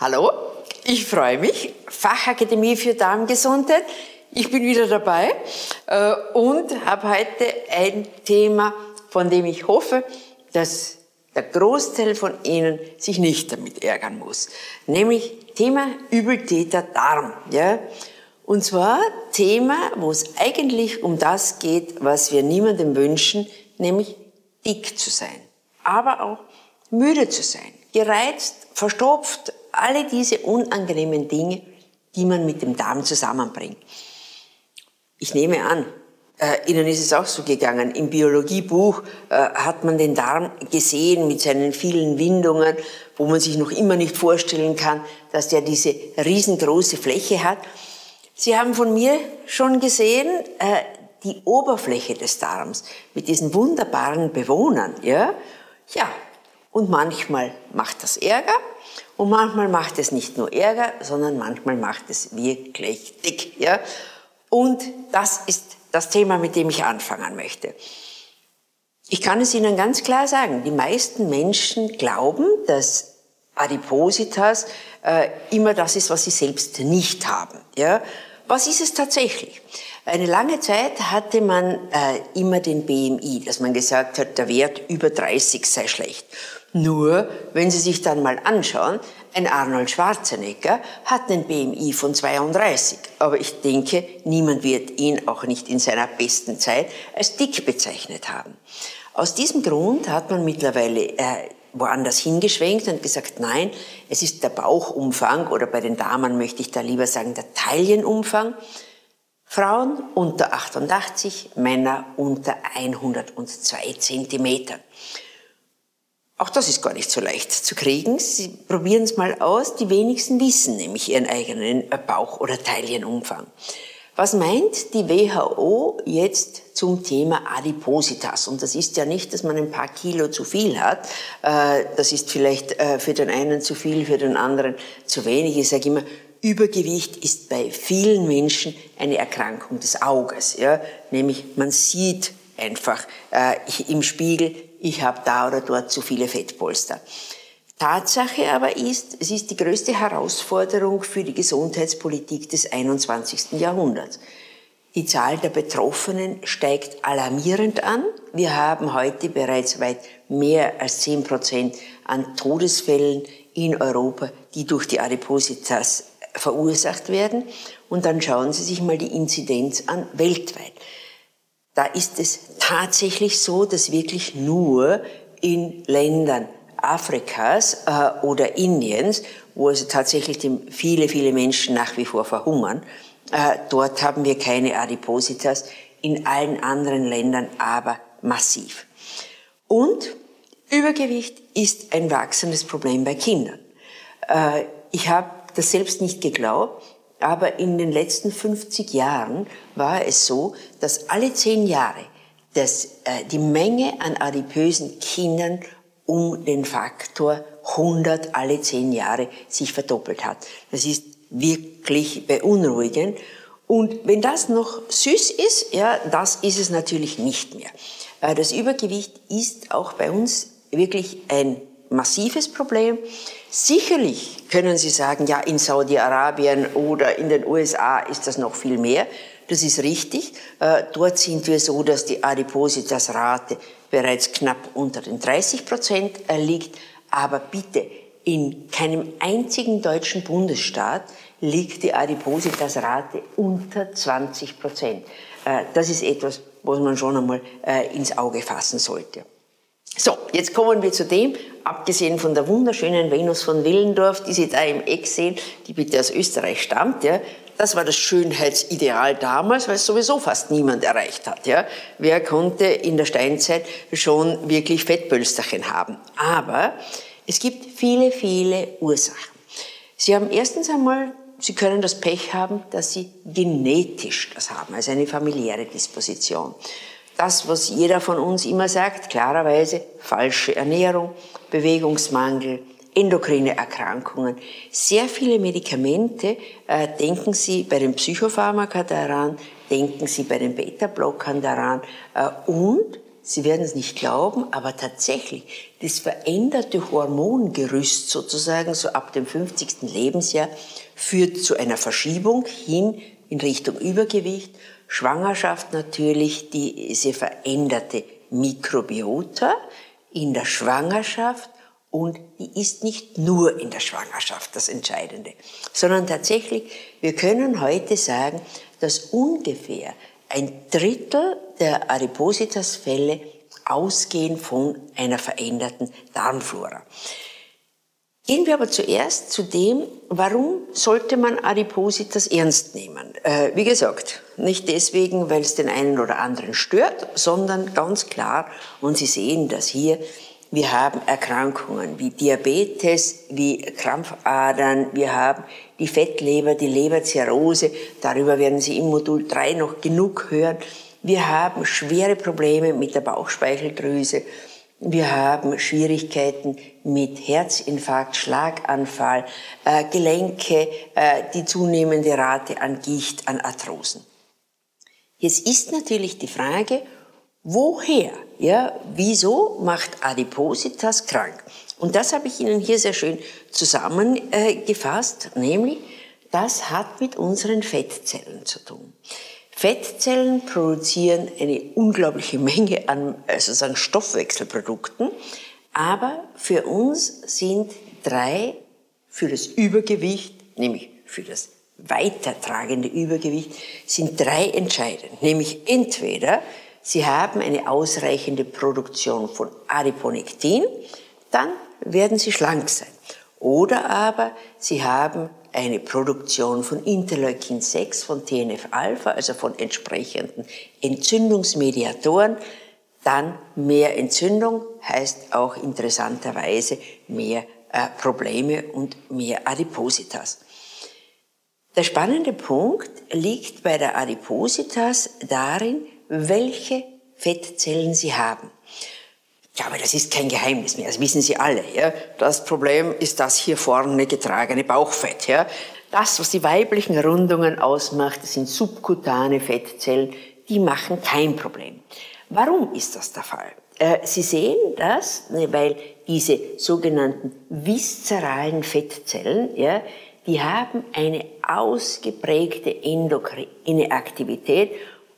Hallo, ich freue mich. Fachakademie für Darmgesundheit. Ich bin wieder dabei äh, und habe heute ein Thema, von dem ich hoffe, dass der Großteil von Ihnen sich nicht damit ärgern muss. Nämlich Thema Übeltäter Darm. Ja? Und zwar Thema, wo es eigentlich um das geht, was wir niemandem wünschen, nämlich dick zu sein, aber auch müde zu sein, gereizt, verstopft, alle diese unangenehmen Dinge, die man mit dem Darm zusammenbringt. Ich nehme an, äh, Ihnen ist es auch so gegangen. Im Biologiebuch äh, hat man den Darm gesehen mit seinen vielen Windungen, wo man sich noch immer nicht vorstellen kann, dass der diese riesengroße Fläche hat. Sie haben von mir schon gesehen, äh, die Oberfläche des Darms mit diesen wunderbaren Bewohnern, ja? Ja. Und manchmal macht das Ärger und manchmal macht es nicht nur Ärger, sondern manchmal macht es wirklich dick, ja? Und das ist das Thema, mit dem ich anfangen möchte. Ich kann es Ihnen ganz klar sagen, die meisten Menschen glauben, dass Adipositas äh, immer das ist, was sie selbst nicht haben. Ja? Was ist es tatsächlich? Eine lange Zeit hatte man äh, immer den BMI, dass man gesagt hat, der Wert über 30 sei schlecht. Nur, wenn Sie sich dann mal anschauen, ein Arnold Schwarzenegger hat einen BMI von 32, aber ich denke, niemand wird ihn auch nicht in seiner besten Zeit als dick bezeichnet haben. Aus diesem Grund hat man mittlerweile äh, woanders hingeschwenkt und gesagt, nein, es ist der Bauchumfang oder bei den Damen möchte ich da lieber sagen, der Taillenumfang. Frauen unter 88, Männer unter 102 Zentimetern. Auch das ist gar nicht so leicht zu kriegen. Sie probieren es mal aus. Die wenigsten wissen nämlich ihren eigenen Bauch- oder Taillenumfang. Was meint die WHO jetzt zum Thema Adipositas? Und das ist ja nicht, dass man ein paar Kilo zu viel hat. Äh, das ist vielleicht äh, für den einen zu viel, für den anderen zu wenig. Ich sage immer, Übergewicht ist bei vielen Menschen eine Erkrankung des Auges. Ja? Nämlich man sieht einfach äh, im Spiegel, ich habe da oder dort zu viele Fettpolster. Tatsache aber ist, es ist die größte Herausforderung für die Gesundheitspolitik des 21. Jahrhunderts. Die Zahl der Betroffenen steigt alarmierend an. Wir haben heute bereits weit mehr als 10 Prozent an Todesfällen in Europa, die durch die Adipositas verursacht werden. Und dann schauen Sie sich mal die Inzidenz an weltweit da ist es tatsächlich so, dass wirklich nur in Ländern Afrikas äh, oder Indiens, wo also tatsächlich viele, viele Menschen nach wie vor verhungern, äh, dort haben wir keine Adipositas, in allen anderen Ländern aber massiv. Und Übergewicht ist ein wachsendes Problem bei Kindern. Äh, ich habe das selbst nicht geglaubt, aber in den letzten 50 Jahren war es so, dass alle zehn Jahre dass, äh, die Menge an adipösen Kindern um den Faktor 100 alle zehn Jahre sich verdoppelt hat. Das ist wirklich beunruhigend. Und wenn das noch süß ist, ja, das ist es natürlich nicht mehr. Äh, das Übergewicht ist auch bei uns wirklich ein massives Problem. Sicherlich können Sie sagen, ja, in Saudi-Arabien oder in den USA ist das noch viel mehr. Das ist richtig. Äh, dort sind wir so, dass die Adipositas-Rate bereits knapp unter den 30 Prozent liegt. Aber bitte, in keinem einzigen deutschen Bundesstaat liegt die Adipositas-Rate unter 20 Prozent. Äh, das ist etwas, was man schon einmal äh, ins Auge fassen sollte. So, jetzt kommen wir zu dem, abgesehen von der wunderschönen Venus von Willendorf, die Sie da im Eck sehen, die bitte aus Österreich stammt, ja, das war das Schönheitsideal damals, weil es sowieso fast niemand erreicht hat. Ja. Wer konnte in der Steinzeit schon wirklich Fettpölsterchen haben? Aber es gibt viele, viele Ursachen. Sie haben erstens einmal, Sie können das Pech haben, dass Sie genetisch das haben, also eine familiäre Disposition das, was jeder von uns immer sagt, klarerweise falsche Ernährung, Bewegungsmangel, endokrine Erkrankungen. Sehr viele Medikamente, äh, denken Sie bei den Psychopharmaka daran, denken Sie bei den Beta-Blockern daran äh, und Sie werden es nicht glauben, aber tatsächlich, das veränderte Hormongerüst sozusagen so ab dem 50. Lebensjahr führt zu einer Verschiebung hin in Richtung Übergewicht, Schwangerschaft natürlich, diese veränderte Mikrobiota in der Schwangerschaft und die ist nicht nur in der Schwangerschaft das Entscheidende, sondern tatsächlich, wir können heute sagen, dass ungefähr ein Drittel der Adipositas-Fälle ausgehen von einer veränderten Darmflora. Gehen wir aber zuerst zu dem, warum sollte man Adipositas ernst nehmen? Äh, wie gesagt, nicht deswegen, weil es den einen oder anderen stört, sondern ganz klar, und Sie sehen das hier, wir haben Erkrankungen wie Diabetes, wie Krampfadern, wir haben die Fettleber, die Leberzirrhose, darüber werden Sie im Modul 3 noch genug hören. Wir haben schwere Probleme mit der Bauchspeicheldrüse. Wir haben Schwierigkeiten mit Herzinfarkt, Schlaganfall, äh, Gelenke, äh, die zunehmende Rate an Gicht, an Arthrosen. Jetzt ist natürlich die Frage, woher, ja, wieso macht Adipositas krank? Und das habe ich Ihnen hier sehr schön zusammengefasst, nämlich, das hat mit unseren Fettzellen zu tun. Fettzellen produzieren eine unglaubliche Menge an also an Stoffwechselprodukten, aber für uns sind drei für das Übergewicht, nämlich für das weitertragende Übergewicht, sind drei entscheidend. Nämlich entweder Sie haben eine ausreichende Produktion von Adiponektin, dann werden Sie schlank sein. Oder aber Sie haben eine Produktion von Interleukin 6, von TNF-Alpha, also von entsprechenden Entzündungsmediatoren. Dann mehr Entzündung heißt auch interessanterweise mehr äh, Probleme und mehr Adipositas. Der spannende Punkt liegt bei der Adipositas darin, welche Fettzellen sie haben. Ja, aber das ist kein Geheimnis mehr, das wissen Sie alle. Ja? Das Problem ist das hier vorne getragene Bauchfett. Ja? Das, was die weiblichen Rundungen ausmacht, das sind subkutane Fettzellen, die machen kein Problem. Warum ist das der Fall? Äh, Sie sehen das, ne, weil diese sogenannten viszeralen Fettzellen, ja, die haben eine ausgeprägte endokrine Aktivität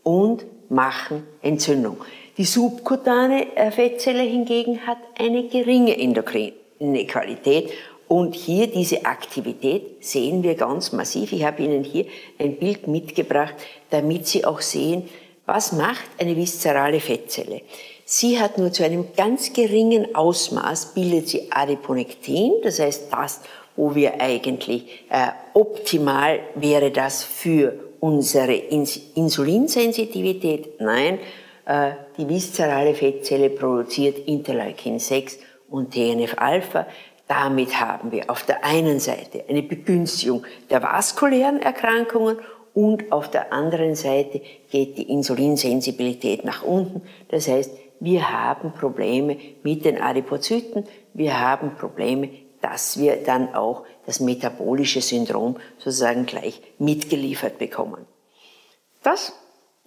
und machen Entzündung. Die subkutane äh, Fettzelle hingegen hat eine geringe endokrine Qualität und hier diese Aktivität sehen wir ganz massiv. Ich habe Ihnen hier ein Bild mitgebracht, damit Sie auch sehen, was macht eine viszerale Fettzelle. Sie hat nur zu einem ganz geringen Ausmaß, bildet sie Adiponektin, das heißt das, wo wir eigentlich äh, optimal wäre das für unsere Insulinsensitivität. Nein, die viszerale Fettzelle produziert Interleukin 6 und TNF-Alpha. Damit haben wir auf der einen Seite eine Begünstigung der vaskulären Erkrankungen und auf der anderen Seite geht die Insulinsensibilität nach unten. Das heißt, wir haben Probleme mit den Adipozyten, wir haben Probleme, dass wir dann auch das metabolische Syndrom sozusagen gleich mitgeliefert bekommen. Das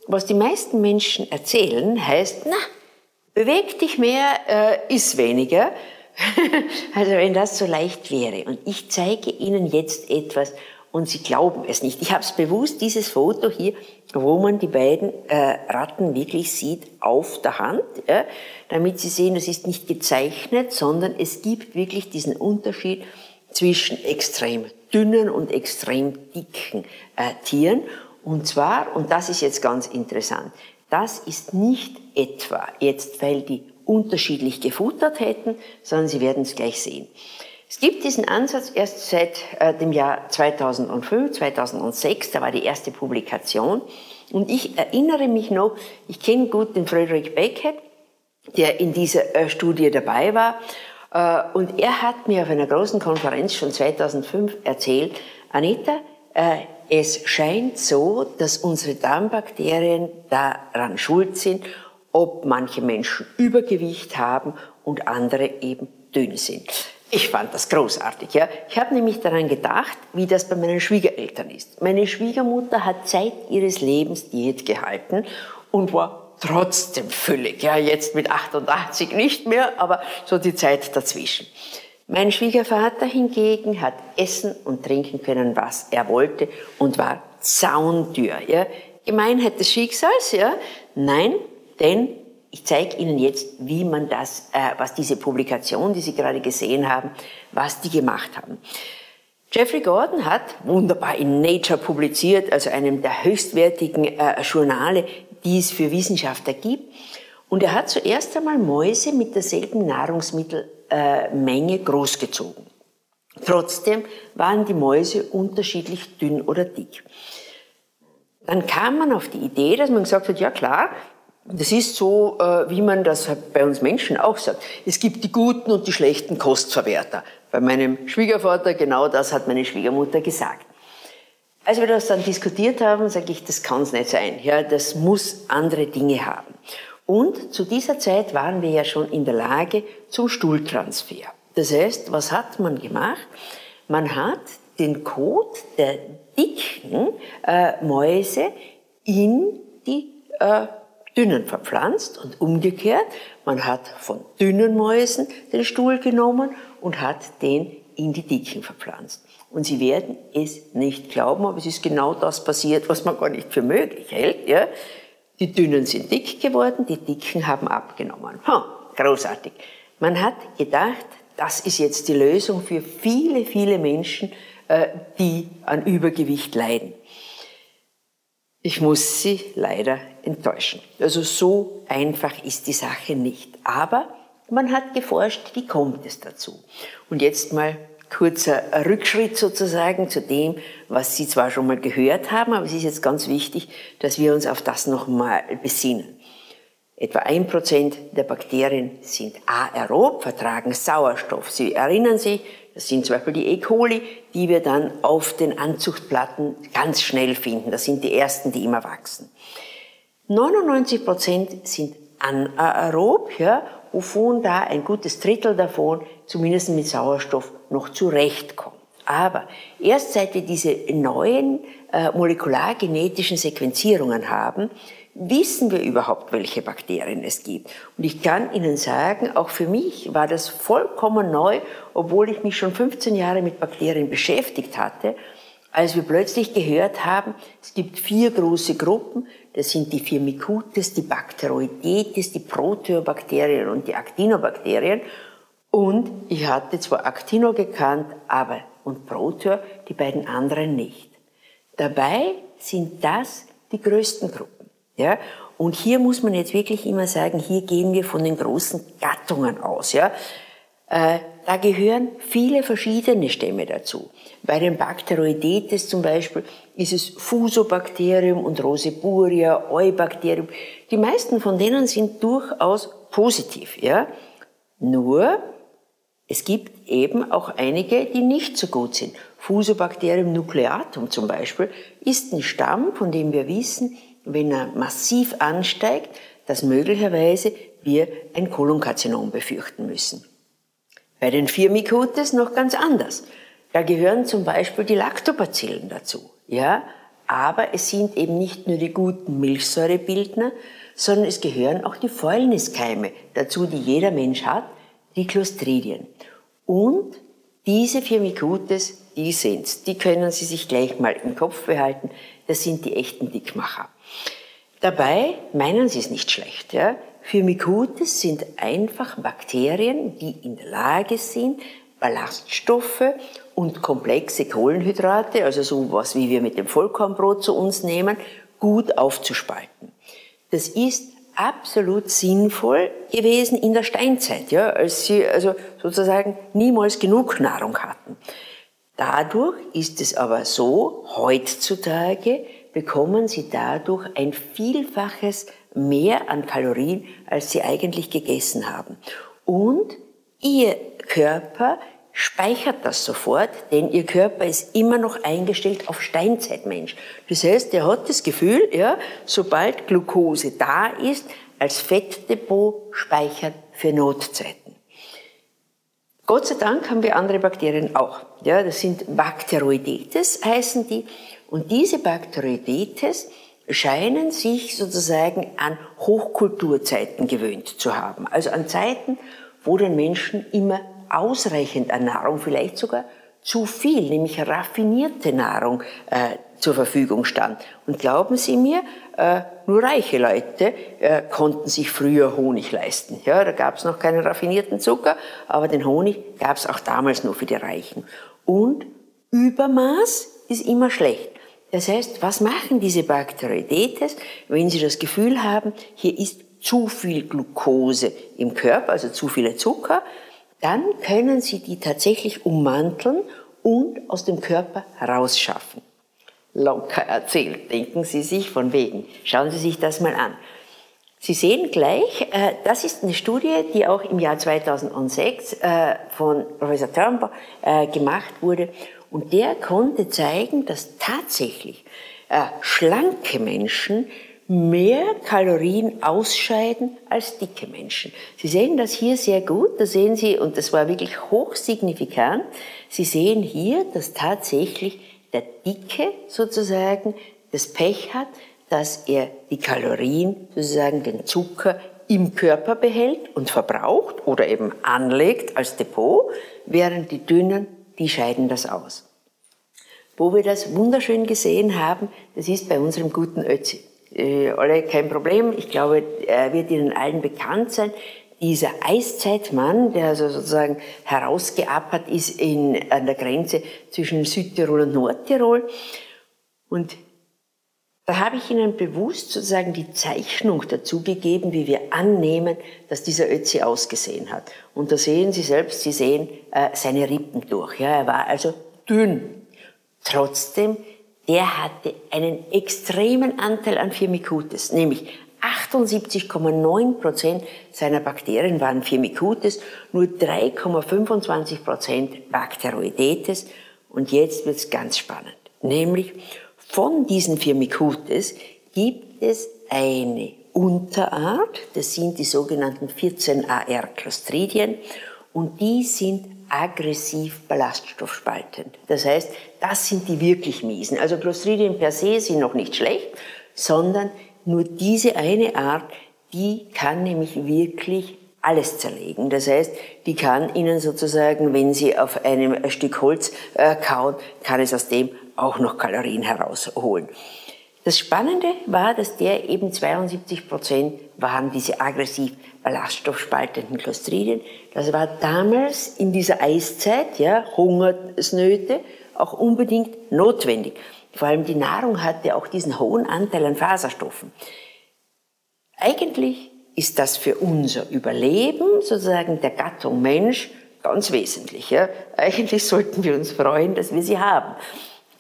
was die meisten Menschen erzählen, heißt, na, beweg dich mehr, äh, iss weniger. also wenn das so leicht wäre. Und ich zeige Ihnen jetzt etwas und Sie glauben es nicht. Ich habe es bewusst, dieses Foto hier, wo man die beiden äh, Ratten wirklich sieht auf der Hand, ja, damit Sie sehen, es ist nicht gezeichnet, sondern es gibt wirklich diesen Unterschied zwischen extrem dünnen und extrem dicken äh, Tieren. Und zwar, und das ist jetzt ganz interessant, das ist nicht etwa jetzt, weil die unterschiedlich gefuttert hätten, sondern Sie werden es gleich sehen. Es gibt diesen Ansatz erst seit äh, dem Jahr 2005, 2006, da war die erste Publikation. Und ich erinnere mich noch, ich kenne gut den Frederick Beckett, der in dieser äh, Studie dabei war. Äh, und er hat mir auf einer großen Konferenz schon 2005 erzählt, Anita, äh, es scheint so, dass unsere Darmbakterien daran schuld sind, ob manche Menschen Übergewicht haben und andere eben dünn sind. Ich fand das großartig. Ja. Ich habe nämlich daran gedacht, wie das bei meinen Schwiegereltern ist. Meine Schwiegermutter hat Zeit ihres Lebens Diät gehalten und war trotzdem füllig. Ja, jetzt mit 88 nicht mehr, aber so die Zeit dazwischen. Mein Schwiegervater hingegen hat essen und trinken können, was er wollte und war zaundür. Ja. Gemeinheit des Schicksals, ja? Nein, denn ich zeige Ihnen jetzt, wie man das, äh, was diese Publikation, die Sie gerade gesehen haben, was die gemacht haben. Jeffrey Gordon hat wunderbar in Nature publiziert, also einem der höchstwertigen äh, Journale, die es für Wissenschaftler gibt. Und er hat zuerst einmal Mäuse mit derselben Nahrungsmittelmenge äh, großgezogen. Trotzdem waren die Mäuse unterschiedlich dünn oder dick. Dann kam man auf die Idee, dass man gesagt hat, ja klar, das ist so, äh, wie man das bei uns Menschen auch sagt. Es gibt die guten und die schlechten Kostverwerter. Bei meinem Schwiegervater, genau das hat meine Schwiegermutter gesagt. Als wir das dann diskutiert haben, sage ich, das kann es nicht sein. Ja, das muss andere Dinge haben. Und zu dieser Zeit waren wir ja schon in der Lage zum Stuhltransfer. Das heißt, was hat man gemacht? Man hat den Kot der dicken äh, Mäuse in die äh, dünnen verpflanzt und umgekehrt. Man hat von dünnen Mäusen den Stuhl genommen und hat den in die Dicken verpflanzt. Und Sie werden es nicht glauben, aber es ist genau das passiert, was man gar nicht für möglich hält. Ja? Die Dünnen sind dick geworden, die Dicken haben abgenommen. Ha, großartig. Man hat gedacht, das ist jetzt die Lösung für viele, viele Menschen, äh, die an Übergewicht leiden. Ich muss Sie leider enttäuschen. Also so einfach ist die Sache nicht. Aber man hat geforscht, wie kommt es dazu? Und jetzt mal kurzer Rückschritt sozusagen zu dem, was Sie zwar schon mal gehört haben, aber es ist jetzt ganz wichtig, dass wir uns auf das nochmal besinnen. Etwa ein Prozent der Bakterien sind aerob, vertragen Sauerstoff. Sie erinnern sich, das sind zum Beispiel die E. coli, die wir dann auf den Anzuchtplatten ganz schnell finden. Das sind die ersten, die immer wachsen. 99 Prozent sind anaerob, ja, wovon da ein gutes Drittel davon zumindest mit Sauerstoff noch zurechtkommt. Aber erst seit wir diese neuen äh, molekulargenetischen Sequenzierungen haben, wissen wir überhaupt, welche Bakterien es gibt. Und ich kann Ihnen sagen, auch für mich war das vollkommen neu, obwohl ich mich schon 15 Jahre mit Bakterien beschäftigt hatte, als wir plötzlich gehört haben, es gibt vier große Gruppen, das sind die Firmicutes, die Bacteroidetes, die Proteobakterien und die Actinobakterien. Und ich hatte zwar Actino gekannt, aber und Proteo, die beiden anderen nicht. Dabei sind das die größten Gruppen. Ja? Und hier muss man jetzt wirklich immer sagen, hier gehen wir von den großen Gattungen aus. Ja? Äh, da gehören viele verschiedene Stämme dazu. Bei den Bacteroidetes zum Beispiel ist es Fusobacterium und Roseburia, Eubacterium. Die meisten von denen sind durchaus positiv. Ja? Nur, es gibt eben auch einige, die nicht so gut sind. Fusobacterium nucleatum zum Beispiel ist ein Stamm, von dem wir wissen, wenn er massiv ansteigt, dass möglicherweise wir ein Kolonkarzinom befürchten müssen. Bei den Firmicutes noch ganz anders. Da gehören zum Beispiel die Lactobacillen dazu. Ja? Aber es sind eben nicht nur die guten Milchsäurebildner, sondern es gehören auch die Fäulniskeime dazu, die jeder Mensch hat, die Clostridien. Und diese Firmicutes, die sind's. Die können Sie sich gleich mal im Kopf behalten. Das sind die echten Dickmacher. Dabei meinen Sie es nicht schlecht. Ja? Firmicutes sind einfach Bakterien, die in der Lage sind, Ballaststoffe und komplexe Kohlenhydrate, also so was wie wir mit dem Vollkornbrot zu uns nehmen, gut aufzuspalten. Das ist absolut sinnvoll gewesen in der Steinzeit, ja, als sie also sozusagen niemals genug Nahrung hatten. Dadurch ist es aber so, heutzutage bekommen sie dadurch ein Vielfaches mehr an Kalorien, als sie eigentlich gegessen haben. Und ihr Körper speichert das sofort, denn ihr Körper ist immer noch eingestellt auf Steinzeitmensch. Das heißt, er hat das Gefühl, ja, sobald Glucose da ist, als Fettdepot speichern für Notzeiten. Gott sei Dank haben wir andere Bakterien auch. Ja, das sind Bacteroidetes, heißen die. Und diese Bacteroidetes scheinen sich sozusagen an Hochkulturzeiten gewöhnt zu haben. Also an Zeiten, wo den Menschen immer ausreichend an Nahrung, vielleicht sogar zu viel, nämlich raffinierte Nahrung äh, zur Verfügung stand. Und glauben Sie mir, äh, nur reiche Leute äh, konnten sich früher Honig leisten. Ja, da gab es noch keinen raffinierten Zucker, aber den Honig gab es auch damals nur für die Reichen. Und Übermaß ist immer schlecht. Das heißt, was machen diese Bakteroidetes, wenn sie das Gefühl haben, hier ist zu viel Glucose im Körper, also zu viele Zucker, dann können sie die tatsächlich ummanteln und aus dem Körper rausschaffen. Locker erzählt, denken Sie sich von wegen. Schauen Sie sich das mal an. Sie sehen gleich, äh, das ist eine Studie, die auch im Jahr 2006 äh, von Professor Turnbull äh, gemacht wurde und der konnte zeigen, dass tatsächlich äh, schlanke Menschen mehr Kalorien ausscheiden als dicke Menschen. Sie sehen das hier sehr gut, da sehen Sie, und das war wirklich hochsignifikant, Sie sehen hier, dass tatsächlich der Dicke sozusagen das Pech hat, dass er die Kalorien, sozusagen den Zucker im Körper behält und verbraucht oder eben anlegt als Depot, während die Dünnen die scheiden das aus. Wo wir das wunderschön gesehen haben, das ist bei unserem guten Ötzi. Äh, alle kein Problem, ich glaube, er wird Ihnen allen bekannt sein. Dieser Eiszeitmann, der also sozusagen herausgeappert ist in, an der Grenze zwischen Südtirol und Nordtirol. Und da habe ich Ihnen bewusst sozusagen die Zeichnung dazu gegeben, wie wir annehmen, dass dieser Ötzi ausgesehen hat. Und da sehen Sie selbst, Sie sehen äh, seine Rippen durch. Ja, er war also dünn. Trotzdem, der hatte einen extremen Anteil an Firmicutes, nämlich 78,9 Prozent seiner Bakterien waren Firmicutes, nur 3,25 Prozent Bacteroidetes. Und jetzt wird's ganz spannend, nämlich von diesen Firmicutes gibt es eine Unterart, das sind die sogenannten 14AR Clostridien, und die sind aggressiv ballaststoffspaltend. Das heißt, das sind die wirklich miesen. Also Clostridien per se sind noch nicht schlecht, sondern nur diese eine Art, die kann nämlich wirklich alles zerlegen. Das heißt, die kann Ihnen sozusagen, wenn Sie auf einem Stück Holz äh, kauen, kann es aus dem auch noch Kalorien herausholen. Das Spannende war, dass der eben 72 Prozent waren diese aggressiv ballaststoffspaltenden Clostridien. Das war damals in dieser Eiszeit, ja, Hungersnöte, auch unbedingt notwendig. Vor allem die Nahrung hatte auch diesen hohen Anteil an Faserstoffen. Eigentlich ist das für unser Überleben, sozusagen der Gattung Mensch, ganz wesentlich. Ja? Eigentlich sollten wir uns freuen, dass wir sie haben.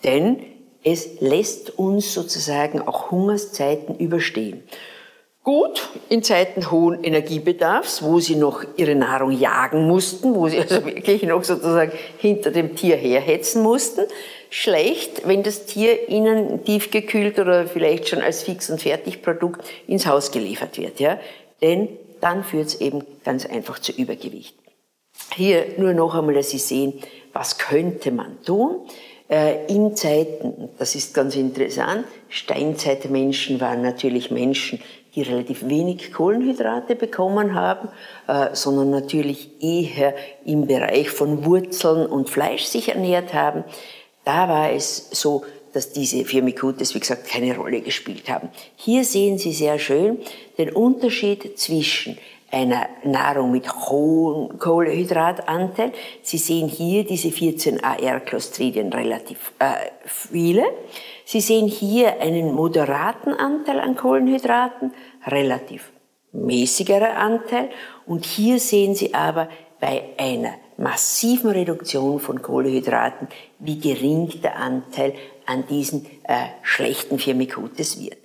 Denn es lässt uns sozusagen auch Hungerszeiten überstehen. Gut, in Zeiten hohen Energiebedarfs, wo sie noch ihre Nahrung jagen mussten, wo sie also wirklich noch sozusagen hinter dem Tier herhetzen mussten. Schlecht, wenn das Tier ihnen tiefgekühlt oder vielleicht schon als Fix- und Fertigprodukt ins Haus geliefert wird. Ja? Denn dann führt es eben ganz einfach zu Übergewicht. Hier nur noch einmal, dass Sie sehen, was könnte man tun. Äh, in Zeiten, das ist ganz interessant, Steinzeitmenschen waren natürlich Menschen, die relativ wenig Kohlenhydrate bekommen haben, äh, sondern natürlich eher im Bereich von Wurzeln und Fleisch sich ernährt haben. Da war es so, dass diese Firmicutes, wie gesagt, keine Rolle gespielt haben. Hier sehen Sie sehr schön den Unterschied zwischen einer Nahrung mit hohem Kohlenhydratanteil. Sie sehen hier diese 14 AR-Clostridien relativ äh, viele. Sie sehen hier einen moderaten Anteil an Kohlenhydraten, relativ mäßigerer Anteil. Und hier sehen Sie aber bei einer massiven Reduktion von Kohlenhydraten, wie gering der Anteil an diesen äh, schlechten Firmicutes wird.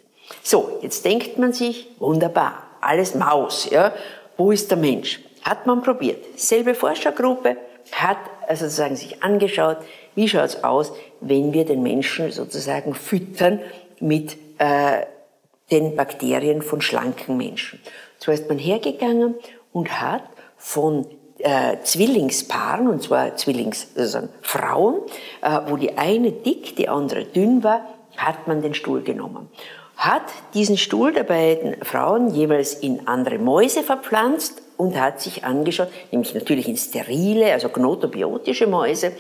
So, jetzt denkt man sich, wunderbar, alles Maus, ja. Wo ist der Mensch? Hat man probiert. Selbe Forschergruppe hat also sozusagen sich angeschaut, wie schaut's aus, wenn wir den Menschen sozusagen füttern mit äh, den Bakterien von schlanken Menschen. So ist man hergegangen und hat von äh, Zwillingspaaren, und zwar Zwillingsfrauen, äh, wo die eine dick, die andere dünn war, hat man den Stuhl genommen hat diesen Stuhl der beiden Frauen jeweils in andere Mäuse verpflanzt und hat sich angeschaut, nämlich natürlich in sterile, also gnotobiotische Mäuse,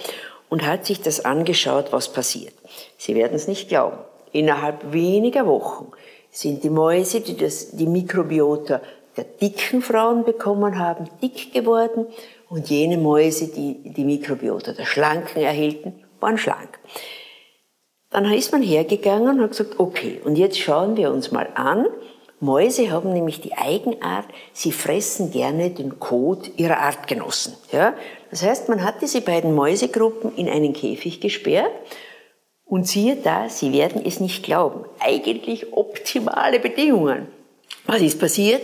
und hat sich das angeschaut, was passiert. Sie werden es nicht glauben. Innerhalb weniger Wochen sind die Mäuse, die das, die Mikrobiota der dicken Frauen bekommen haben, dick geworden und jene Mäuse, die die Mikrobiota der Schlanken erhielten, waren schlank. Dann ist man hergegangen und hat gesagt, okay, und jetzt schauen wir uns mal an. Mäuse haben nämlich die Eigenart, sie fressen gerne den Kot ihrer Artgenossen. Ja? Das heißt, man hat diese beiden Mäusegruppen in einen Käfig gesperrt und siehe da, sie werden es nicht glauben. Eigentlich optimale Bedingungen. Was ist passiert?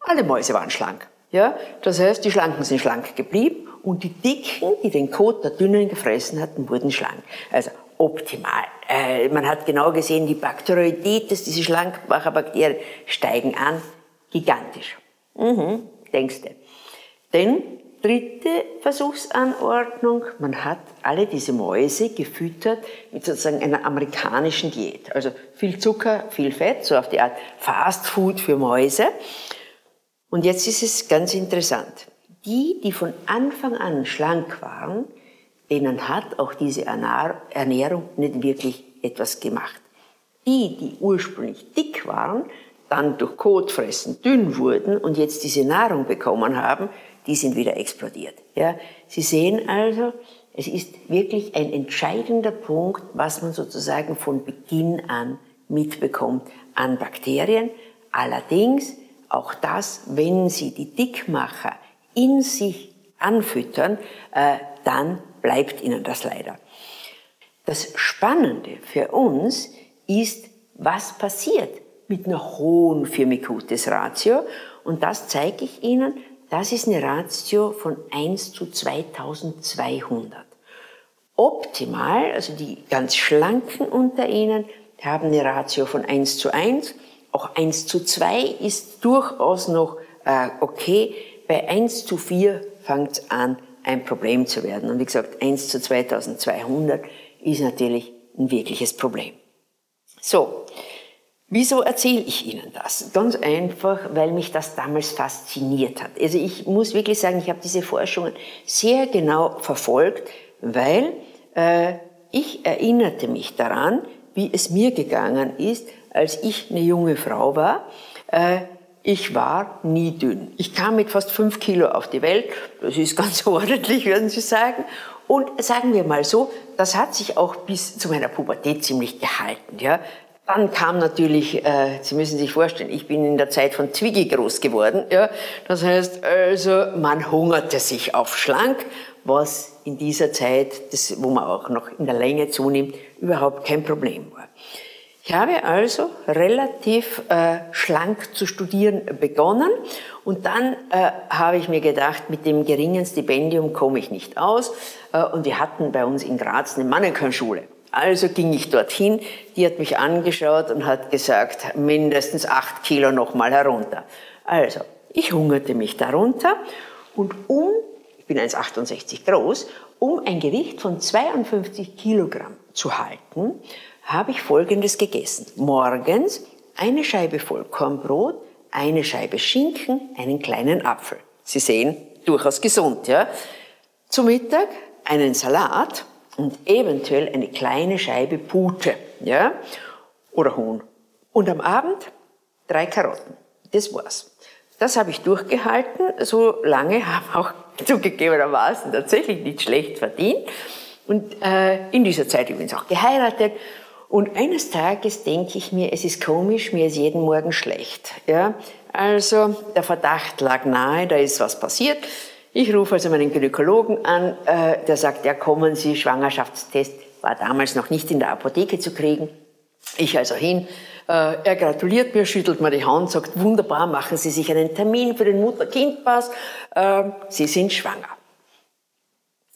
Alle Mäuse waren schlank. Ja? Das heißt, die Schlanken sind schlank geblieben und die Dicken, die den Kot der Dünnen gefressen hatten, wurden schlank. Also optimal. Äh, man hat genau gesehen, die Bakterioiditis, diese Schlankmacherbakterien, steigen an, gigantisch. Mhm, denkst du. Denn dritte Versuchsanordnung, man hat alle diese Mäuse gefüttert mit sozusagen einer amerikanischen Diät. Also viel Zucker, viel Fett, so auf die Art Fast Food für Mäuse. Und jetzt ist es ganz interessant. Die, die von Anfang an schlank waren, denen hat auch diese Ernährung nicht wirklich etwas gemacht. Die, die ursprünglich dick waren, dann durch Kotfressen dünn wurden und jetzt diese Nahrung bekommen haben, die sind wieder explodiert. Ja, Sie sehen also, es ist wirklich ein entscheidender Punkt, was man sozusagen von Beginn an mitbekommt an Bakterien. Allerdings auch das, wenn Sie die Dickmacher in sich anfüttern, äh, dann bleibt ihnen das leider. Das Spannende für uns ist, was passiert mit einer hohen Firmicutes-Ratio. Und das zeige ich Ihnen. Das ist eine Ratio von 1 zu 2200. Optimal, also die ganz Schlanken unter Ihnen, haben eine Ratio von 1 zu 1. Auch 1 zu 2 ist durchaus noch äh, okay. Bei 1 zu 4 fängt es an, ein Problem zu werden. Und wie gesagt, 1 zu 2200 ist natürlich ein wirkliches Problem. So, wieso erzähle ich Ihnen das? Ganz einfach, weil mich das damals fasziniert hat. Also ich muss wirklich sagen, ich habe diese Forschungen sehr genau verfolgt, weil äh, ich erinnerte mich daran, wie es mir gegangen ist, als ich eine junge Frau war. Äh, ich war nie dünn. Ich kam mit fast fünf Kilo auf die Welt. Das ist ganz ordentlich, würden Sie sagen. Und sagen wir mal so, das hat sich auch bis zu meiner Pubertät ziemlich gehalten. Ja. Dann kam natürlich, äh, Sie müssen sich vorstellen, ich bin in der Zeit von Twiggy groß geworden. Ja. Das heißt, also man hungerte sich auf schlank, was in dieser Zeit, das, wo man auch noch in der Länge zunimmt, überhaupt kein Problem war. Ich habe also relativ äh, schlank zu studieren begonnen und dann äh, habe ich mir gedacht, mit dem geringen Stipendium komme ich nicht aus äh, und wir hatten bei uns in Graz eine Mannequin-Schule. Also ging ich dorthin, die hat mich angeschaut und hat gesagt, mindestens acht Kilo nochmal herunter. Also, ich hungerte mich darunter und um, ich bin 1,68 groß, um ein Gewicht von 52 Kilogramm zu halten, habe ich Folgendes gegessen. Morgens eine Scheibe Vollkornbrot, eine Scheibe Schinken, einen kleinen Apfel. Sie sehen, durchaus gesund, ja. Zu Mittag einen Salat und eventuell eine kleine Scheibe Pute, ja, oder Huhn. Und am Abend drei Karotten. Das war's. Das habe ich durchgehalten, so lange, habe auch zugegebenermaßen tatsächlich nicht schlecht verdient. Und äh, in dieser Zeit übrigens auch geheiratet und eines Tages denke ich mir, es ist komisch, mir ist jeden Morgen schlecht. Ja? Also der Verdacht lag nahe, da ist was passiert. Ich rufe also meinen Gynäkologen an, äh, der sagt, ja kommen Sie, Schwangerschaftstest war damals noch nicht in der Apotheke zu kriegen. Ich also hin, äh, er gratuliert mir, schüttelt mir die Hand, sagt, wunderbar, machen Sie sich einen Termin für den Mutter-Kind-Pass, äh, Sie sind schwanger.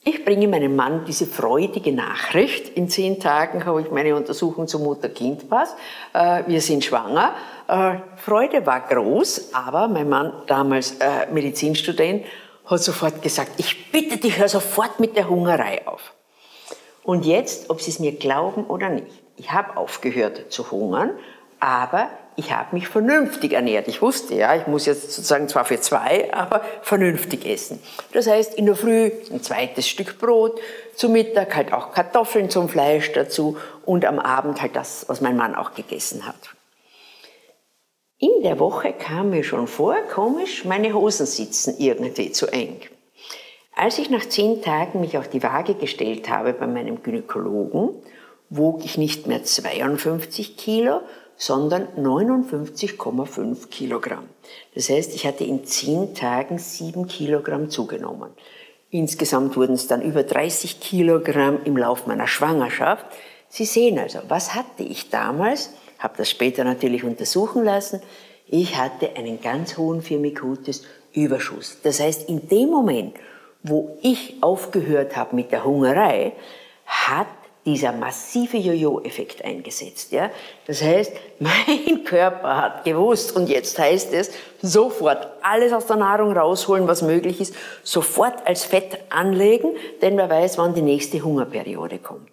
Ich bringe meinem Mann diese freudige Nachricht. In zehn Tagen habe ich meine Untersuchung zum Mutter-Kind-Pass. Äh, wir sind schwanger. Äh, Freude war groß, aber mein Mann, damals äh, Medizinstudent, hat sofort gesagt, ich bitte dich, hör sofort mit der Hungerei auf. Und jetzt, ob Sie es mir glauben oder nicht, ich habe aufgehört zu hungern, aber ich habe mich vernünftig ernährt. Ich wusste, ja, ich muss jetzt sozusagen zwar für zwei, aber vernünftig essen. Das heißt, in der Früh ein zweites Stück Brot, zum Mittag halt auch Kartoffeln zum Fleisch dazu und am Abend halt das, was mein Mann auch gegessen hat. In der Woche kam mir schon vor, komisch, meine Hosen sitzen irgendwie zu eng. Als ich nach zehn Tagen mich auf die Waage gestellt habe bei meinem Gynäkologen, wog ich nicht mehr 52 Kilo, sondern 59,5 Kilogramm. Das heißt, ich hatte in zehn Tagen sieben Kilogramm zugenommen. Insgesamt wurden es dann über 30 Kilogramm im Lauf meiner Schwangerschaft. Sie sehen also, was hatte ich damals? Habe das später natürlich untersuchen lassen. Ich hatte einen ganz hohen Firmicutes Überschuss. Das heißt, in dem Moment, wo ich aufgehört habe mit der Hungerei, hat dieser massive Jojo-Effekt eingesetzt. Ja? Das heißt, mein Körper hat gewusst und jetzt heißt es, sofort alles aus der Nahrung rausholen, was möglich ist, sofort als Fett anlegen, denn wer weiß, wann die nächste Hungerperiode kommt.